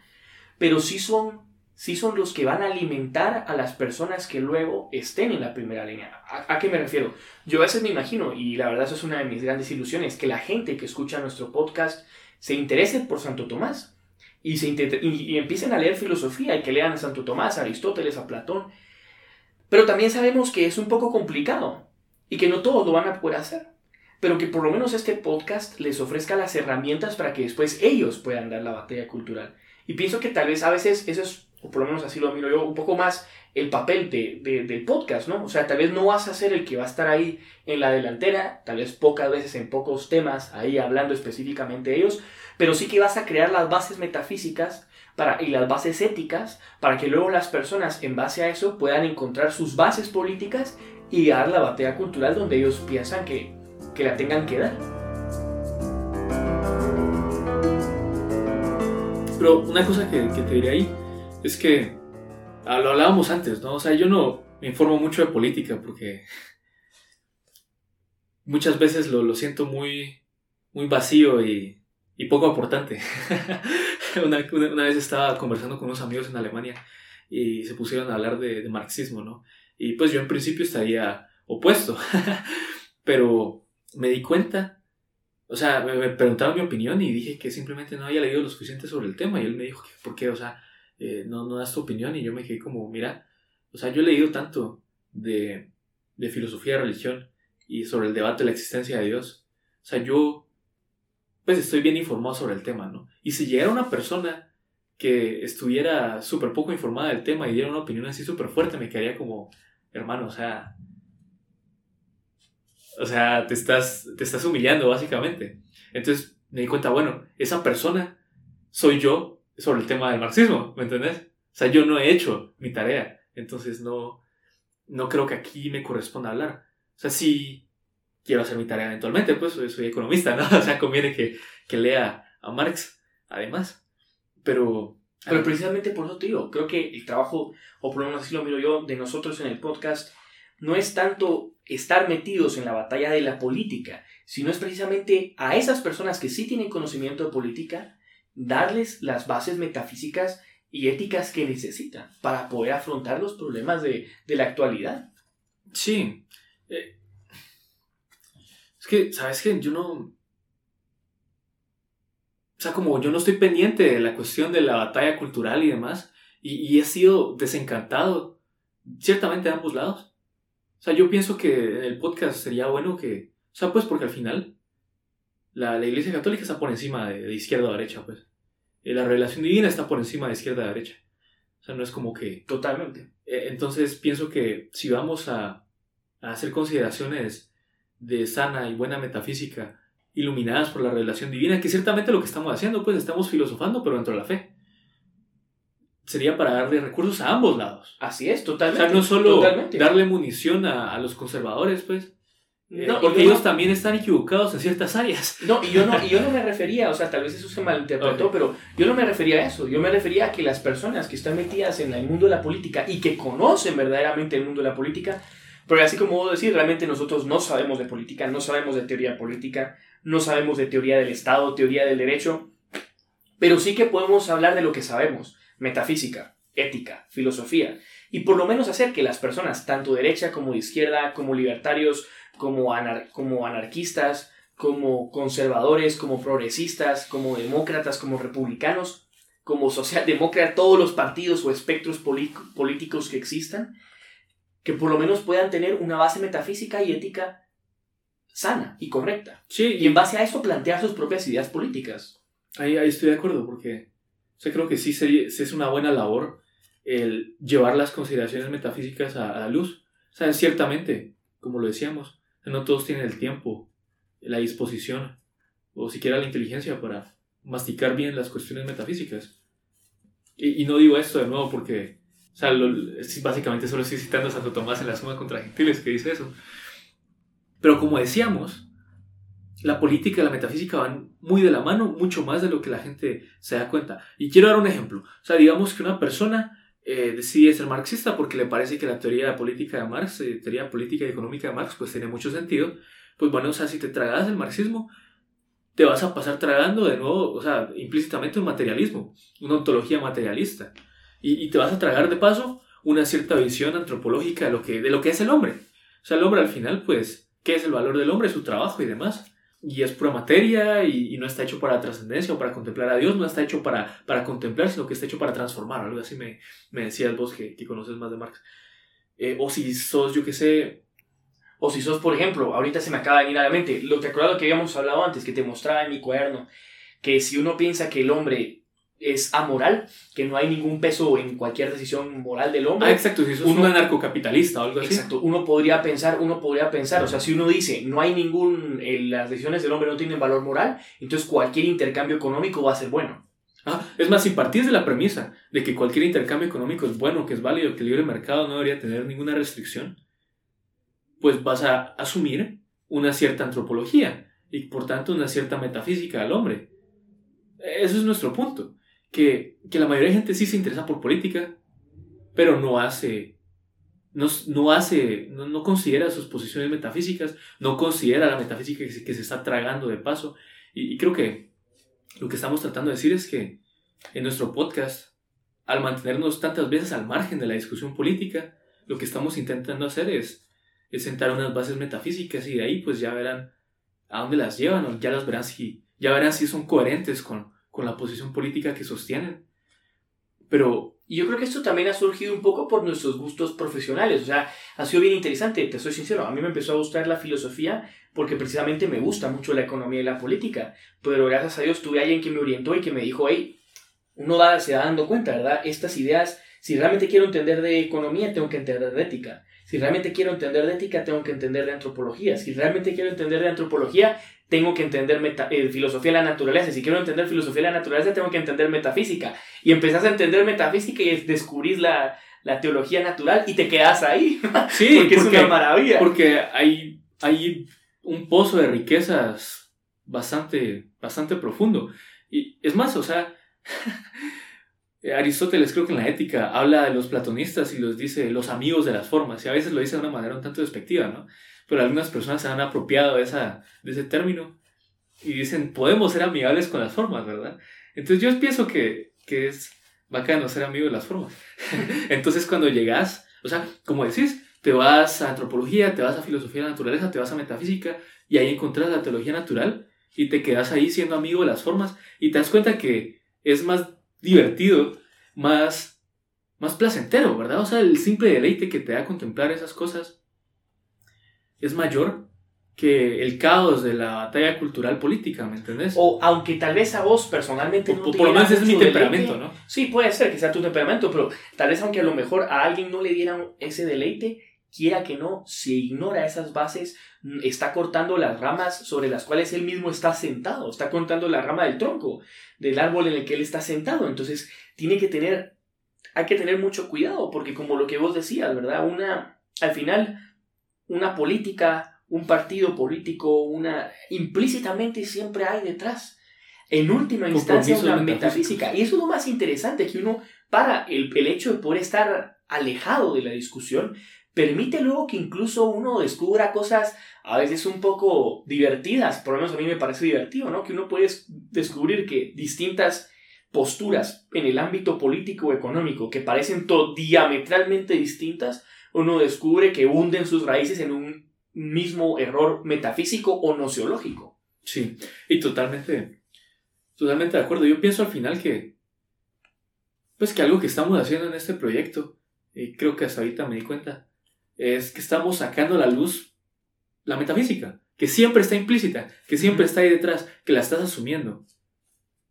pero sí son sí son los que van a alimentar a las personas que luego estén en la primera línea. ¿A, qué me refiero? Yo a veces me imagino, y la verdad eso es una de mis grandes ilusiones, que la gente que escucha nuestro podcast se interese por Santo Tomás y, se y, empiecen a leer filosofía y que lean a Santo Tomás, a Aristóteles, a Platón. Pero también sabemos que es un poco complicado y que no todos lo van a poder hacer. Pero que por lo menos este podcast les ofrezca las herramientas para que después ellos puedan dar la batalla cultural. Y pienso que tal vez a veces eso es o por lo menos así lo miro yo, un poco más el papel de, del podcast, ¿no? O sea, tal vez no vas a ser el que va a estar ahí en la delantera, tal vez pocas veces en pocos temas, ahí hablando específicamente de ellos, pero sí que vas a crear las bases metafísicas para, y las bases éticas para que luego las personas en base a eso puedan encontrar sus bases políticas y dar la batalla cultural donde ellos piensan que, que la tengan que dar. Pero una cosa que, que te diré ahí es que ah, lo hablábamos antes, ¿no? O sea, yo no me informo mucho de política porque muchas veces lo, lo siento muy, muy vacío y, y poco aportante. *laughs* una, una, vez estaba conversando con unos amigos en Alemania y se pusieron a hablar de, de marxismo, ¿no? Y pues yo en principio estaría opuesto, *laughs* pero me di cuenta, o sea, me, me, preguntaron mi opinión y dije que simplemente no había leído lo suficiente sobre el tema y él me dijo que, ¿por qué? O sea, eh, no, no das tu opinión y yo me quedé como, mira, o sea, yo he leído tanto de, de filosofía religión y sobre el debate de la existencia de Dios. O sea, yo pues estoy bien informado sobre el tema, ¿no? Y si llegara una persona que estuviera súper poco informada del tema y diera una opinión así súper fuerte, me quedaría como, hermano, o sea, O sea, te estás, te estás humillando básicamente. Entonces me di cuenta, bueno, esa persona soy yo sobre el tema del marxismo, ¿me entendés? O sea, yo no he hecho mi tarea, entonces no, no creo que aquí me corresponda hablar. O sea, sí quiero hacer mi tarea eventualmente, pues soy, economista, ¿no? *laughs* O sea, conviene que, que lea a Marx, además. Pero pero precisamente por eso te digo, creo que el trabajo, o por lo menos así lo miro yo, de nosotros en el podcast, no es tanto estar metidos en la batalla de la política, sino es precisamente a esas personas que sí tienen conocimiento de política, darles las bases metafísicas y éticas que necesitan para poder afrontar los problemas de, la actualidad. Sí. Eh, es que, ¿sabes qué? Yo no... O sea, como yo no estoy pendiente de la cuestión de la batalla cultural y demás, y, y he sido desencantado, ciertamente de ambos lados. O sea, yo pienso que en el podcast sería bueno que, o sea, pues porque al final la, la Iglesia Católica está por encima de, izquierda a derecha, pues. Eh, la revelación divina está por encima de izquierda a derecha. O sea, no es como que... Totalmente. Eh, entonces pienso que si vamos a, a hacer consideraciones de sana y buena metafísica iluminadas por la revelación divina, que ciertamente lo que estamos haciendo, pues estamos filosofando, pero dentro de la fe. Sería para darle recursos a ambos lados. Así es, totalmente. O sea, no solo darle munición a, a, los conservadores, pues. Eh, no, porque ellos también están equivocados en ciertas áreas. *laughs* No, y yo no, y yo no me *laughs* refería, o sea, tal vez eso se malinterpretó, pero yo no me refería a eso. Yo me refería a que las personas que están metidas en el mundo de la política y que conocen verdaderamente el mundo de la política, porque así como puedo decir, realmente nosotros no sabemos de política, no sabemos de teoría política, no sabemos de teoría del Estado, teoría del derecho, pero sí que podemos hablar de lo que sabemos, metafísica, ética, filosofía, y por lo menos hacer que las personas, tanto derecha como izquierda, como libertarios, como, como anarquistas, como conservadores, como progresistas, como demócratas, como republicanos, como socialdemócratas, todos los partidos o espectros políticos que existan, que por lo menos puedan tener una base metafísica y ética sana y correcta. Sí, y en base a eso plantear sus propias ideas políticas. Ahí, ahí estoy de acuerdo, porque o creo que sí sería, es una buena labor el llevar las consideraciones metafísicas a, la luz. O sea, ciertamente, como lo decíamos, no todos tienen el tiempo, la disposición o siquiera la inteligencia para masticar bien las cuestiones metafísicas. Y, no digo esto de nuevo porque, o sea, básicamente solo estoy citando a Santo Tomás en la Suma contra Gentiles que dice eso. Pero como decíamos, la política y la metafísica van muy de la mano, mucho más de lo que la gente se da cuenta. Y quiero dar un ejemplo. O sea, digamos que una persona eh, decide ser marxista porque le parece que la teoría política de Marx, eh, teoría política y económica de Marx, pues tiene mucho sentido. Pues bueno, o sea, si te tragas el marxismo, te vas a pasar tragando de nuevo, o sea, implícitamente un materialismo, una ontología materialista. Y, y te vas a tragar de paso una cierta visión antropológica de lo que, de lo que es el hombre. O sea, el hombre al final, pues, qué es el valor del hombre, su trabajo y demás. Y es pura materia y, no está hecho para trascendencia o para contemplar a Dios, no está hecho para, para contemplar, sino que está hecho para transformar. Algo así me, me decías vos que, que conoces más de Marx. Eh, o si sos, yo qué sé, o si sos, por ejemplo, ahorita se me acaba de venir a la mente, lo que acuerdo que habíamos hablado antes, que te mostraba en mi cuaderno, que si uno piensa que el hombre es amoral, que no hay ningún peso en cualquier decisión moral del hombre. Ah, exacto, si es un anarcocapitalista o algo así. Exacto, uno podría pensar, uno podría pensar, o sea, si uno dice, no hay ningún, eh, las decisiones del hombre no tienen valor moral, entonces cualquier intercambio económico va a ser bueno. Ah, es más, si partís de la premisa de que cualquier intercambio económico es bueno, que es válido, que el libre mercado no debería tener ninguna restricción, pues vas a asumir una cierta antropología y por tanto una cierta metafísica al hombre. Eso es nuestro punto que, la mayoría de gente sí se interesa por política, pero no hace, no, no hace, no, considera sus posiciones metafísicas, no considera la metafísica que se, que se está tragando de paso. Y, creo que lo que estamos tratando de decir es que en nuestro podcast, al mantenernos tantas veces al margen de la discusión política, lo que estamos intentando hacer es, es sentar unas bases metafísicas y de ahí pues ya verán a dónde las llevan o ya las verán si, ya verán si son coherentes con, con la posición política que sostienen. Pero... Yo creo que esto también ha surgido un poco por nuestros gustos profesionales. O sea, ha sido bien interesante, te soy sincero. A mí me empezó a gustar la filosofía porque precisamente me gusta mucho la economía y la política. Pero gracias a Dios tuve alguien que me orientó y que me dijo, hey, uno se va dando cuenta, ¿verdad? Estas ideas, si realmente quiero entender de economía, tengo que entender de ética. Si realmente quiero entender de ética, tengo que entender de antropología. Si realmente quiero entender de antropología, tengo que entender eh, filosofía de la naturaleza. Si quiero entender filosofía de la naturaleza, tengo que entender metafísica. Y empezás a entender metafísica y descubrís la, la teología natural y te quedas ahí. *laughs* Sí, porque, es una maravilla. Porque hay, hay un pozo de riquezas bastante, bastante profundo. Y es más, o sea, *laughs* Aristóteles creo que en la ética habla de los platonistas y los dice los amigos de las formas, y a veces lo dice de una manera un tanto despectiva, ¿no? Pero algunas personas se han apropiado de, esa, de ese término y dicen, podemos ser amigables con las formas, ¿verdad? Entonces yo pienso que, que es bacano ser amigo de las formas. *laughs* Entonces cuando llegas, o sea, como decís, te vas a antropología, te vas a filosofía de la naturaleza, te vas a metafísica y ahí encontrás la teología natural y te quedas ahí siendo amigo de las formas y te das cuenta que es más divertido, más, más placentero, ¿verdad? O sea, el simple deleite que te da contemplar esas cosas es mayor que el caos de la batalla cultural política, ¿me entendés? O aunque tal vez a vos personalmente no Por lo menos es mi temperamento, ¿no? Sí, puede ser que sea tu temperamento, pero tal vez aunque a lo mejor a alguien no le dieran ese deleite, quiera que no, si ignora esas bases, mm, está cortando las ramas sobre las cuales él mismo está sentado, está cortando la rama del tronco del árbol en el que él está sentado. Entonces, tiene que tener, hay que tener mucho cuidado, porque como lo que vos decías, ¿verdad? Una, al final, una política, un partido político, una, implícitamente siempre hay detrás. En última instancia, una metafísica. Y eso es lo más interesante, que uno, para el, el hecho de poder estar alejado de la discusión, permite luego que incluso uno descubra cosas a veces un poco divertidas, por lo menos a mí me parece divertido, ¿no? Que uno puede descubrir que distintas posturas en el ámbito político o económico que parecen diametralmente distintas, uno descubre que hunden sus raíces en un mismo error metafísico o nociológico. Sí, y totalmente, totalmente de acuerdo. Yo pienso al final que, pues que algo que estamos haciendo en este proyecto, y creo que hasta ahorita me di cuenta, es que estamos sacando a la luz la metafísica, que siempre está implícita, que siempre está ahí detrás, que la estás asumiendo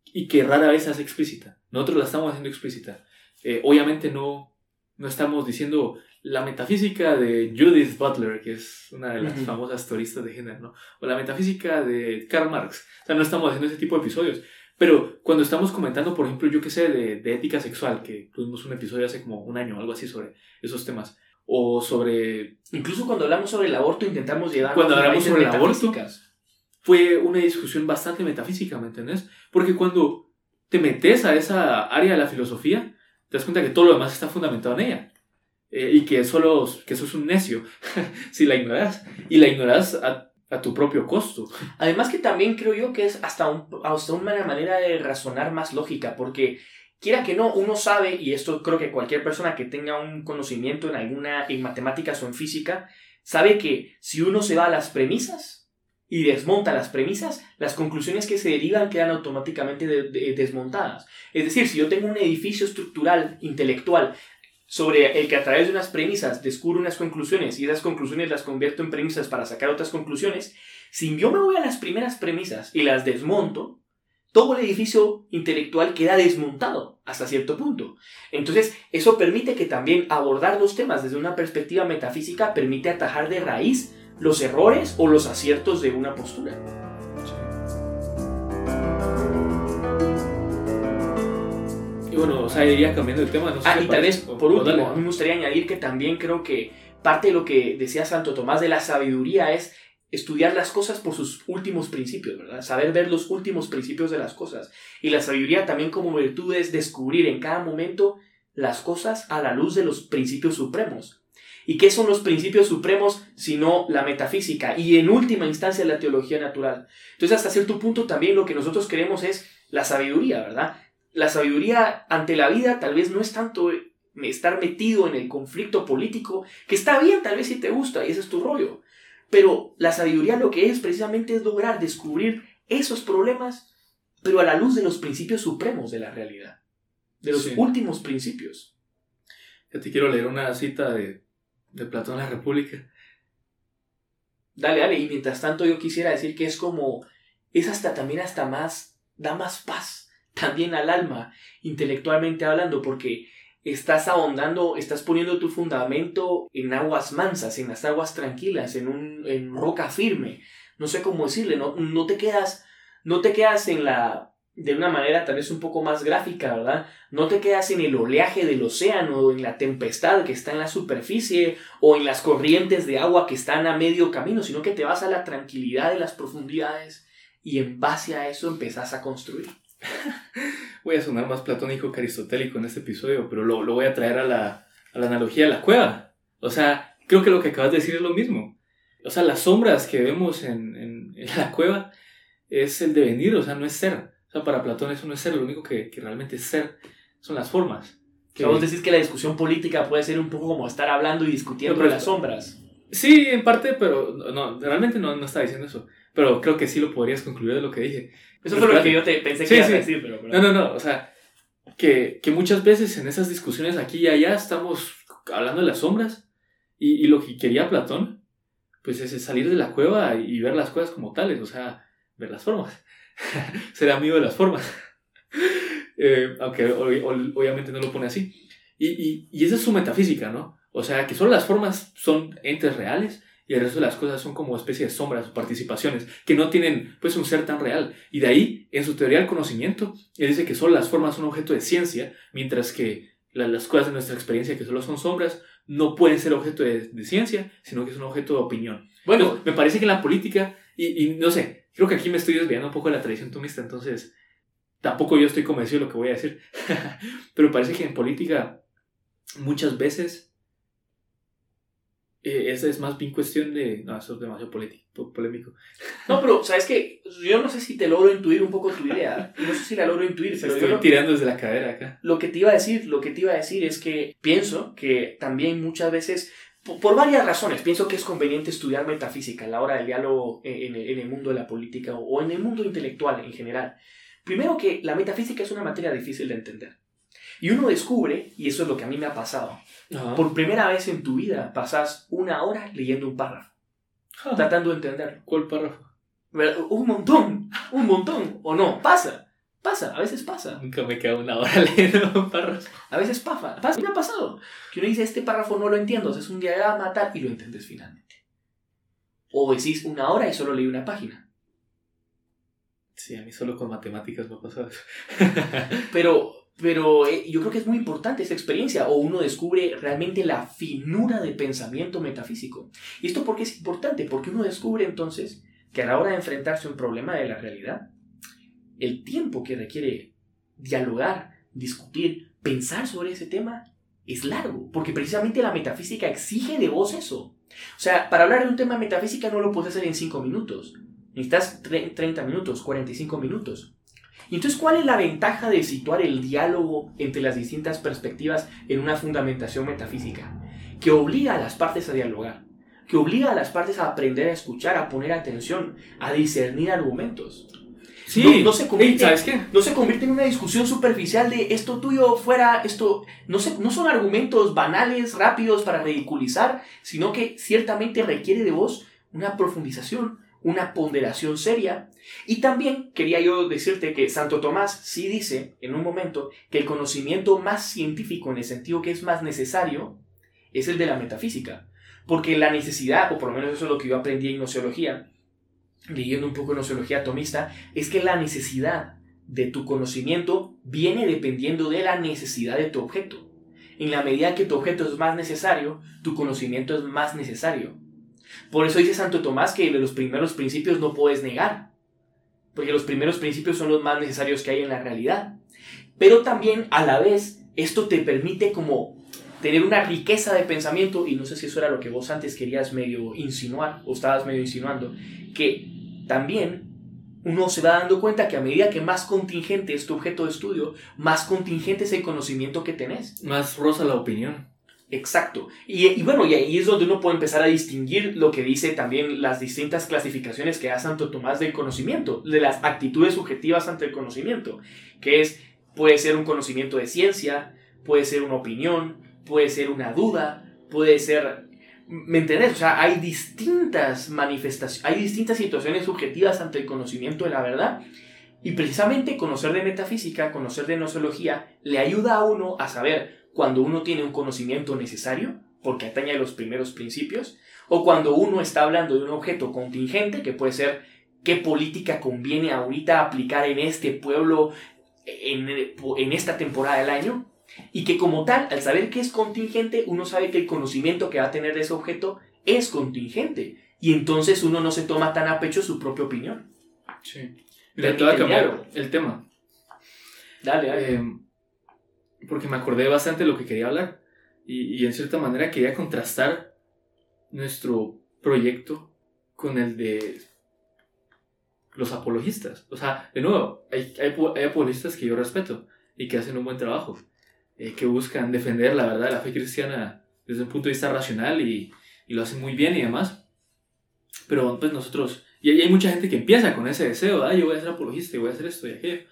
y que rara vez hace explícita. Nosotros la estamos haciendo explícita. Eh, obviamente no, no estamos diciendo la metafísica de Judith Butler, que es una de las famosas teoristas de género, ¿no? o la metafísica de Karl Marx. O sea, no estamos haciendo ese tipo de episodios. Pero cuando estamos comentando, por ejemplo, yo qué sé, de, de ética sexual, que tuvimos un episodio hace como un año, algo así sobre esos temas, o sobre... Incluso cuando hablamos sobre el aborto intentamos llevar... Cuando hablamos sobre el aborto fue una discusión bastante metafísica, ¿me entendés? Porque cuando te metes a esa área de la filosofía, te das cuenta que todo lo demás está fundamentado en ella. Eh, y que, solo, que eso es un necio *laughs* si la ignoras. Y la ignoras a, a, tu propio costo. Además que también creo yo que es hasta, un, hasta una manera de razonar más lógica, porque quiera que no, uno sabe, y esto creo que cualquier persona que tenga un conocimiento en alguna, en matemáticas o en física, sabe que si uno se va a las premisas y desmonta las premisas, las conclusiones que se derivan quedan automáticamente desmontadas. Es decir, si yo tengo un edificio estructural, intelectual, sobre el que a través de unas premisas descubro unas conclusiones y esas conclusiones las convierto en premisas para sacar otras conclusiones, si yo me voy a las primeras premisas y las desmonto, todo el edificio intelectual queda desmontado hasta cierto punto. Entonces, eso permite que también abordar los temas desde una perspectiva metafísica permite atajar de raíz los errores o los aciertos de una postura. Y bueno, o sea, iría cambiando el tema. No sé ah, y tal vez, por último, a mí me gustaría añadir que también creo que parte de lo que decía Santo Tomás de la sabiduría es estudiar las cosas por sus últimos principios, ¿verdad? Saber ver los últimos principios de las cosas. Y la sabiduría también como virtud es descubrir en cada momento las cosas a la luz de los principios supremos. ¿Y qué son los principios supremos sino la metafísica y en última instancia la teología natural? Entonces hasta cierto punto también lo que nosotros queremos es la sabiduría, ¿verdad? La sabiduría ante la vida tal vez no es tanto estar metido en el conflicto político, que está bien tal vez si te gusta y ese es tu rollo, pero la sabiduría lo que es precisamente es lograr descubrir esos problemas, pero a la luz de los principios supremos de la realidad, de los últimos principios. Ya te quiero leer una cita de, de Platón en la República. Dale, dale, y mientras tanto yo quisiera decir que es como, es hasta también hasta más, da más paz también al alma, intelectualmente hablando, porque estás ahondando, estás poniendo tu fundamento en aguas mansas, en las aguas tranquilas, en, un, en roca firme. No sé cómo decirle, no, no te quedas, no te quedas en la, de una manera tal vez un poco más gráfica, ¿verdad? No te quedas en el oleaje del océano, en la tempestad que está en la superficie, o en las corrientes de agua que están a medio camino, sino que te vas a la tranquilidad de las profundidades y en base a eso empezás a construir. Voy a sonar más platónico que aristotélico en este episodio, pero lo, lo voy a traer a la, a la analogía de la cueva. O sea, creo que lo que acabas de decir es lo mismo. O sea, las sombras que vemos en, en, en la cueva es el devenir, o sea, no es ser. O sea, para Platón eso no es ser, lo único que, que realmente es ser son las formas. Que vos decís que la discusión política puede ser un poco como estar hablando y discutiendo no, las sombras. Sí, en parte, pero no, realmente no, no estaba diciendo eso. Pero creo que sí lo podrías concluir de lo que dije. Eso fue lo que yo te pensé que sí, a decir, pero, No, no, no, o sea, que, que, muchas veces en esas discusiones aquí y allá estamos hablando de las sombras y, y, lo que quería Platón, pues es salir de la cueva y ver las cosas como tales, o sea, ver las formas, *laughs* ser amigo de las formas, *laughs* eh, aunque obviamente no lo pone así. Y, y, y esa es su metafísica, ¿no? O sea, que solo las formas son entes reales y el resto de las cosas son como especie de sombras o participaciones que no tienen pues un ser tan real. Y de ahí, en su teoría del conocimiento, él dice que solo las formas son objeto de ciencia, mientras que las cosas de nuestra experiencia que solo son sombras no pueden ser objeto de, de ciencia, sino que son objeto de opinión. Bueno, me parece que en la política, y, y, no sé, creo que aquí me estoy desviando un poco de la tradición tomista, entonces tampoco yo estoy convencido de lo que voy a decir, *laughs* pero parece que en política muchas veces eh, esa es más bien cuestión de... No, eso es demasiado polémico. No, pero, ¿sabes qué? Yo no sé si te logro intuir un poco tu idea. No sé si la logro intuir, pero Estoy tirando desde la cadera acá. Lo que te iba a decir, lo que te iba a decir es que pienso que también muchas veces, por, varias razones, pienso que es conveniente estudiar metafísica a la hora del diálogo en, en el mundo de la política o en el mundo intelectual en general. Primero que la metafísica es una materia difícil de entender. Y uno descubre, y eso es lo que a mí me ha pasado, por primera vez en tu vida pasas una hora leyendo un párrafo, tratando de entenderlo. ¿Cuál párrafo? Un montón, un montón, o no, pasa, pasa, a veces pasa. Nunca me queda una hora *laughs* leyendo un párrafo. A veces pasa, pasa, me ha pasado. Que uno dice, este párrafo no lo entiendo, es un diagrama tal, y lo entiendes finalmente. O decís una hora y solo leí una página. Sí, a mí solo con matemáticas me ha pasado eso. Pero pero eh, yo creo que es muy importante esa experiencia o uno descubre realmente la finura del pensamiento metafísico. ¿Y esto por qué es importante? Porque uno descubre entonces que a la hora de enfrentarse a un problema de la realidad, el tiempo que requiere dialogar, discutir, pensar sobre ese tema es largo, porque precisamente la metafísica exige de vos eso. O sea, para hablar de un tema metafísica no lo puedes hacer en 5 minutos. Necesitas 30 minutos, 45 minutos. Y entonces, ¿cuál es la ventaja de situar el diálogo entre las distintas perspectivas en una fundamentación metafísica? Que obliga a las partes a dialogar, que obliga a las partes a aprender a escuchar, a poner atención, a discernir argumentos. Sí, no, no se convierte, ¿sabes qué? No se convierte en una discusión superficial de esto tuyo fuera, esto. No, se, no son argumentos banales, rápidos para ridiculizar, sino que ciertamente requiere de vos una profundización, una ponderación seria. Y también quería yo decirte que Santo Tomás sí dice en un momento que el conocimiento más científico en el sentido que es más necesario es el de la metafísica. Porque la necesidad, o por lo menos eso es lo que yo aprendí en nociología, leyendo un poco de nociología atomista, es que la necesidad de tu conocimiento viene dependiendo de la necesidad de tu objeto. En la medida que tu objeto es más necesario, tu conocimiento es más necesario. Por eso dice Santo Tomás que de los primeros principios no puedes negar, porque los primeros principios son los más necesarios que hay en la realidad. Pero también a la vez esto te permite como tener una riqueza de pensamiento, y no sé si eso era lo que vos antes querías medio insinuar, o estabas medio insinuando, que también uno se va dando cuenta que a medida que más contingente es tu objeto de estudio, más contingente es el conocimiento que tenés. Más rosa la opinión. Exacto. Y, bueno, y ahí es donde uno puede empezar a distinguir lo que dice también las distintas clasificaciones que da Santo Tomás del conocimiento, de las actitudes subjetivas ante el conocimiento, que es, puede ser un conocimiento de ciencia, puede ser una opinión, puede ser una duda, puede ser... ¿Me entendés? O sea, hay distintas manifestaciones, hay distintas situaciones subjetivas ante el conocimiento de la verdad. Y precisamente conocer de metafísica, conocer de nosología, le ayuda a uno a saber cuando uno tiene un conocimiento necesario, porque atañe a los primeros principios, o cuando uno está hablando de un objeto contingente, que puede ser qué política conviene ahorita aplicar en este pueblo en, en esta temporada del año, y que como tal, al saber que es contingente, uno sabe que el conocimiento que va a tener de ese objeto es contingente. Y entonces uno no se toma tan a pecho su propia opinión. Sí. Mira, te voy a cambiar el tema. Dale, dale. Eh, porque me acordé bastante de lo que quería hablar. Y, y, en cierta manera quería contrastar nuestro proyecto con el de los apologistas. O sea, de nuevo, hay, hay, hay apologistas que yo respeto y que hacen un buen trabajo. Eh, que buscan defender la verdad de la fe cristiana desde un punto de vista racional y, y lo hacen muy bien y demás. Pero pues nosotros, y hay mucha gente que empieza con ese deseo, ah, yo voy a ser apologista y voy a hacer esto y aquello.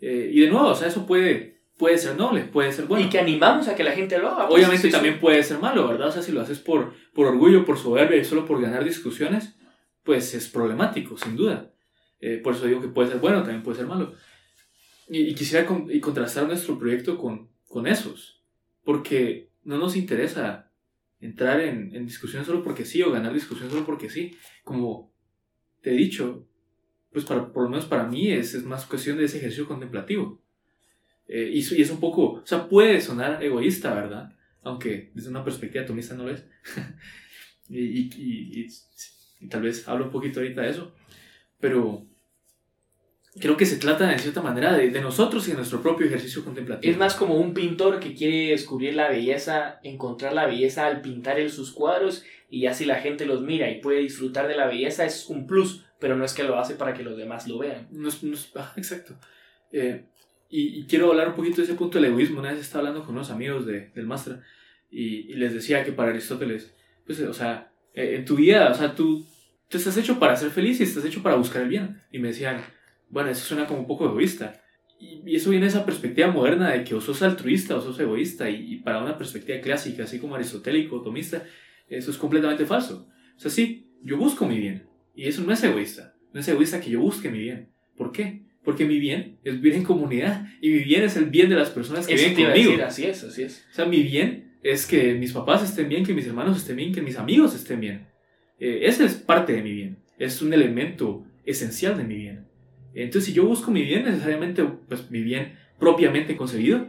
Eh, y de nuevo, o sea, eso puede, puede ser noble, puede ser bueno. Y que animamos a que la gente lo haga. Pues, Obviamente también puede ser malo, ¿verdad? O sea, si lo haces por, por orgullo, por soberbia y solo por ganar discusiones, pues es problemático, sin duda. Eh, por eso digo que puede ser bueno, también puede ser malo. Y, y quisiera con, y contrastar nuestro proyecto con, con esos, porque no nos interesa entrar en, en discusiones solo porque sí o ganar discusiones solo porque sí. Como te he dicho, pues para, por lo menos para mí es, es más cuestión de ese ejercicio contemplativo. Eh, y, y, es un poco, o sea, puede sonar egoísta, ¿verdad? Aunque desde una perspectiva atomista no lo es. *laughs* y, y, y, tal vez hablo un poquito ahorita de eso. Pero creo que se trata de cierta manera de, de, nosotros y de nuestro propio ejercicio contemplativo. Es más como un pintor que quiere descubrir la belleza, encontrar la belleza al pintar en sus cuadros y así la gente los mira y puede disfrutar de la belleza, es un plus, pero no es que lo hace para que los demás lo vean. No no ah, exacto. Eh, y, y, quiero hablar un poquito de ese punto del egoísmo. Una vez estaba hablando con unos amigos de, del máster y, y, les decía que para Aristóteles, pues, o sea, eh, en tu vida, o sea, tú, tú estás hecho para ser feliz y estás hecho para buscar el bien. Y me decían, bueno, eso suena como un poco egoísta. Y, eso viene de esa perspectiva moderna de que o sos altruista o sos egoísta. Y, y, para una perspectiva clásica, así como aristotélico, tomista, eso es completamente falso. O sea, sí, yo busco mi bien. Y eso no es egoísta. No es egoísta que yo busque mi bien. ¿Por qué? Porque mi bien es vivir en comunidad. Y mi bien es el bien de las personas que eso viven conmigo. Decir, así es, así es. O sea, mi bien es que mis papás estén bien, que mis hermanos estén bien, que mis amigos estén bien. Eh, ese es parte de mi bien. Es un elemento esencial de mi bien. Entonces, si yo busco mi bien, necesariamente, pues mi bien propiamente concebido,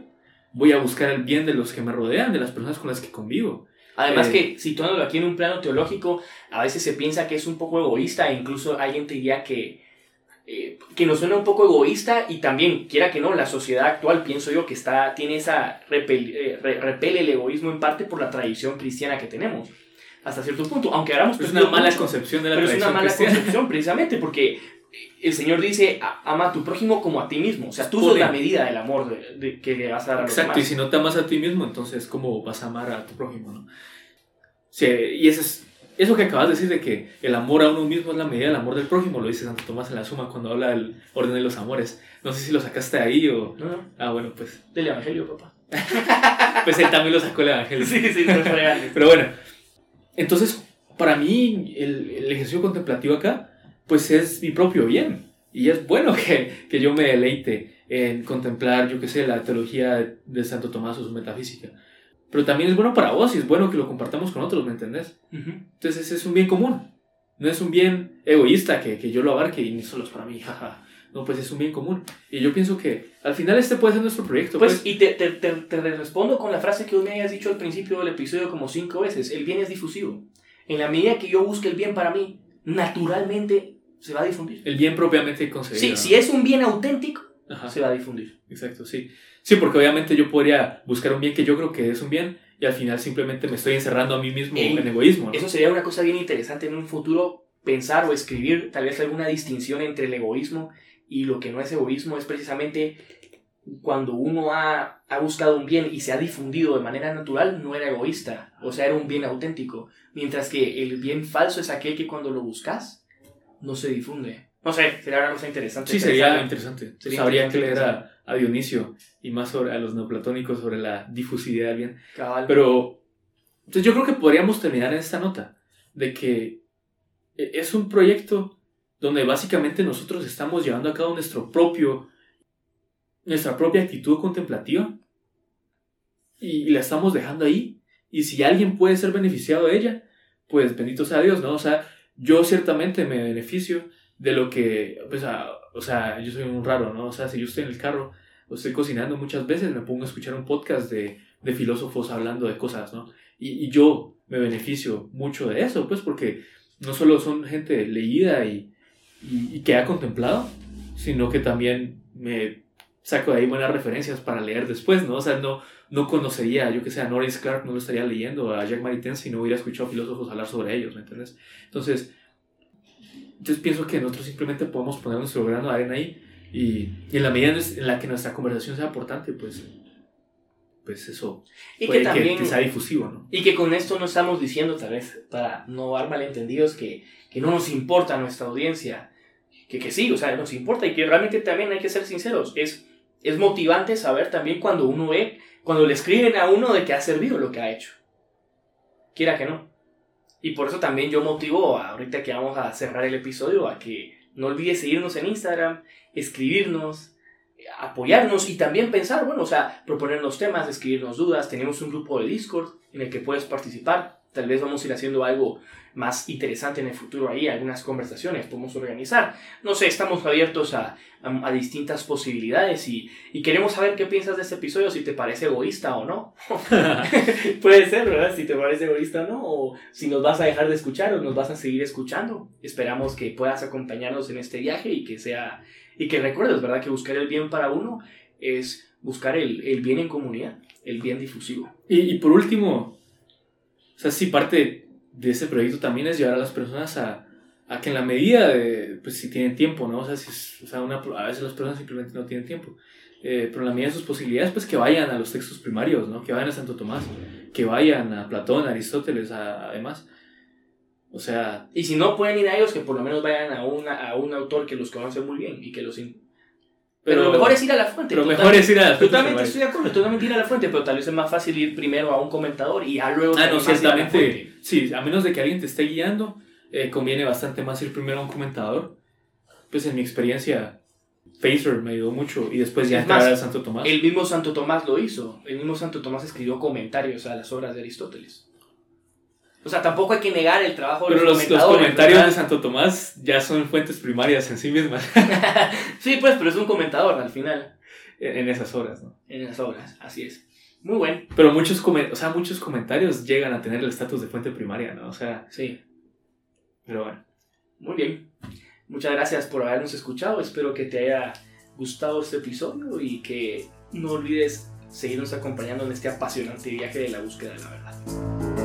voy a buscar el bien de los que me rodean, de las personas con las que convivo. Además eh, que, situándolo aquí en un plano teológico, a veces se piensa que es un poco egoísta, e incluso alguien te diría que, eh, que nos suena un poco egoísta y también, quiera que no, la sociedad actual, pienso yo, que está, tiene esa, repel, eh, repele el egoísmo en parte por la tradición cristiana que tenemos hasta cierto punto, aunque hagamos es una mala concepción de la pero tradición es una mala cristiana. concepción precisamente porque el Señor dice ama a tu prójimo como a ti mismo, o sea, tú sos la medida del amor de, de, que le vas a dar a los Exacto, demás. y si no te amas a ti mismo, entonces cómo vas a amar a tu prójimo, ¿no? Sí, y eso es eso que acabas de decir de que el amor a uno mismo es la medida del amor del prójimo, lo dice Santo Tomás en la Suma cuando habla del orden de los amores. No sé si lo sacaste ahí o... No, no. Ah, bueno, pues... Del Evangelio, papá. *laughs* pues él también lo sacó el Evangelio. Sí, sí, no real. Pero bueno, entonces, para mí, el, el, ejercicio contemplativo acá, pues es mi propio bien. Y es bueno que, que yo me deleite en contemplar, yo qué sé, la teología de Santo Tomás o su metafísica. Pero también es bueno para vos y es bueno que lo compartamos con otros, ¿me entendés? Uh -huh. Entonces es un bien común. No es un bien egoísta que, que yo lo abarque y ni solo es para mí, *laughs* jaja. No, pues es un bien común. Y yo pienso que al final este puede ser nuestro proyecto. Pues, pues. y te, te, te, te, respondo con la frase que me hayas dicho al principio del episodio como cinco veces. El bien es difusivo. En la medida que yo busque el bien para mí, naturalmente se va a difundir. El bien propiamente concebido. Sí, si es un bien auténtico, Ajá. se va a difundir. Exacto, sí. Sí, porque obviamente yo podría buscar un bien que yo creo que es un bien y al final simplemente me estoy encerrando a mí mismo Ey, en egoísmo. ¿no? Eso sería una cosa bien interesante en un futuro pensar o escribir tal vez alguna distinción entre el egoísmo y lo que no es egoísmo es precisamente cuando uno ha, ha, buscado un bien y se ha difundido de manera natural, no era egoísta, o sea, era un bien auténtico, mientras que el bien falso es aquel que cuando lo buscas no se difunde. No sé, sería una cosa interesante. Sí, sería interesante. Sería Sabría que leer a, a, Dionisio y más sobre, a los neoplatónicos sobre la difusividad del bien. Cabal. Pero entonces yo creo que podríamos terminar en esta nota de que e, es un proyecto donde básicamente nosotros estamos llevando a cabo nuestro propio, nuestra propia actitud contemplativa y, la estamos dejando ahí. Y si alguien puede ser beneficiado de ella, pues bendito sea Dios, ¿no? O sea, yo ciertamente me beneficio de lo que, pues, o sea, yo soy un raro, ¿no? O sea, si yo estoy en el carro o estoy cocinando muchas veces, me pongo a escuchar un podcast de, de filósofos hablando de cosas, ¿no? Y, y, yo me beneficio mucho de eso, pues, porque no solo son gente leída y, y que ha contemplado, sino que también me saco de ahí buenas referencias para leer después, ¿no? O sea, no, no conocería, yo que sé, a Norris Clark, no lo estaría leyendo, a Jack Maritain si no hubiera escuchado filósofos hablar sobre ellos, ¿me entiendes? Entonces, yo pienso que nosotros simplemente podemos poner nuestro grano de arena ahí y, y en la medida en la que nuestra conversación sea importante, pues pues eso y que también que sea difusivo, ¿no? Y que con esto no estamos diciendo, tal vez, para no dar malentendidos, que, que no nos importa nuestra audiencia, que, que sí, o sea, nos importa y que realmente también hay que ser sinceros, es es motivante saber también cuando uno ve, cuando le escriben a uno de que ha servido lo que ha hecho. Quiera que no. Y por eso también yo motivo, ahorita que vamos a cerrar el episodio, a que no olvides seguirnos en Instagram, escribirnos, apoyarnos y también pensar, bueno, o sea, proponernos temas, escribirnos dudas. Tenemos un grupo de Discord en el que puedes participar. Tal vez vamos a ir haciendo algo más interesante en el futuro ahí, algunas conversaciones podemos organizar. No sé, estamos abiertos a, a, distintas posibilidades y, y, queremos saber qué piensas de este episodio, si te parece egoísta o no. *laughs* *laughs* Puede ser, ¿verdad? Si te parece egoísta o no, o si nos vas a dejar de escuchar o nos vas a seguir escuchando. Esperamos que puedas acompañarnos en este viaje y que sea, y que recuerdes, ¿verdad? Que buscar el bien para uno es buscar el, el bien en comunidad, el bien difusivo. Y, y por último, o sea, sí, parte de ese proyecto también es llevar a las personas a, a que en la medida de, pues si tienen tiempo, ¿no? O sea, si, o sea una, a veces las personas simplemente no tienen tiempo, eh, pero en la medida de sus posibilidades, pues que vayan a los textos primarios, ¿no? Que vayan a Santo Tomás, que vayan a Platón, a Aristóteles, además. O sea... Y si no pueden ir a ellos, que por lo menos vayan a, una, a un autor que los conoce muy bien y que los, pero, lo mejor es ir a la fuente. Pero mejor es ir a la fuente. Totalmente estoy de acuerdo, totalmente ir a la fuente, pero tal vez es más fácil ir primero a un comentador y ya luego... Ah, no, ciertamente. Sí, a menos de que alguien te esté guiando, eh, conviene bastante más ir primero a un comentador. Pues en mi experiencia, Pacer me ayudó mucho y después ya entrar a Santo Tomás. El mismo Santo Tomás lo hizo. El mismo Santo Tomás escribió comentarios a las obras de Aristóteles. O sea, tampoco hay que negar el trabajo de los, los, los comentarios de Santo Tomás ya son fuentes primarias en sí mismas. *laughs* sí, pues, pero es un comentador al final. En, esas obras, ¿no? En esas obras, así es. Muy bueno. Pero muchos, o sea, muchos comentarios llegan a tener el estatus de fuente primaria, ¿no? O sea. Sí. Pero bueno. Muy bien. Muchas gracias por habernos escuchado. Espero que te haya gustado este episodio y que no olvides seguirnos acompañando en este apasionante viaje de la búsqueda de la verdad.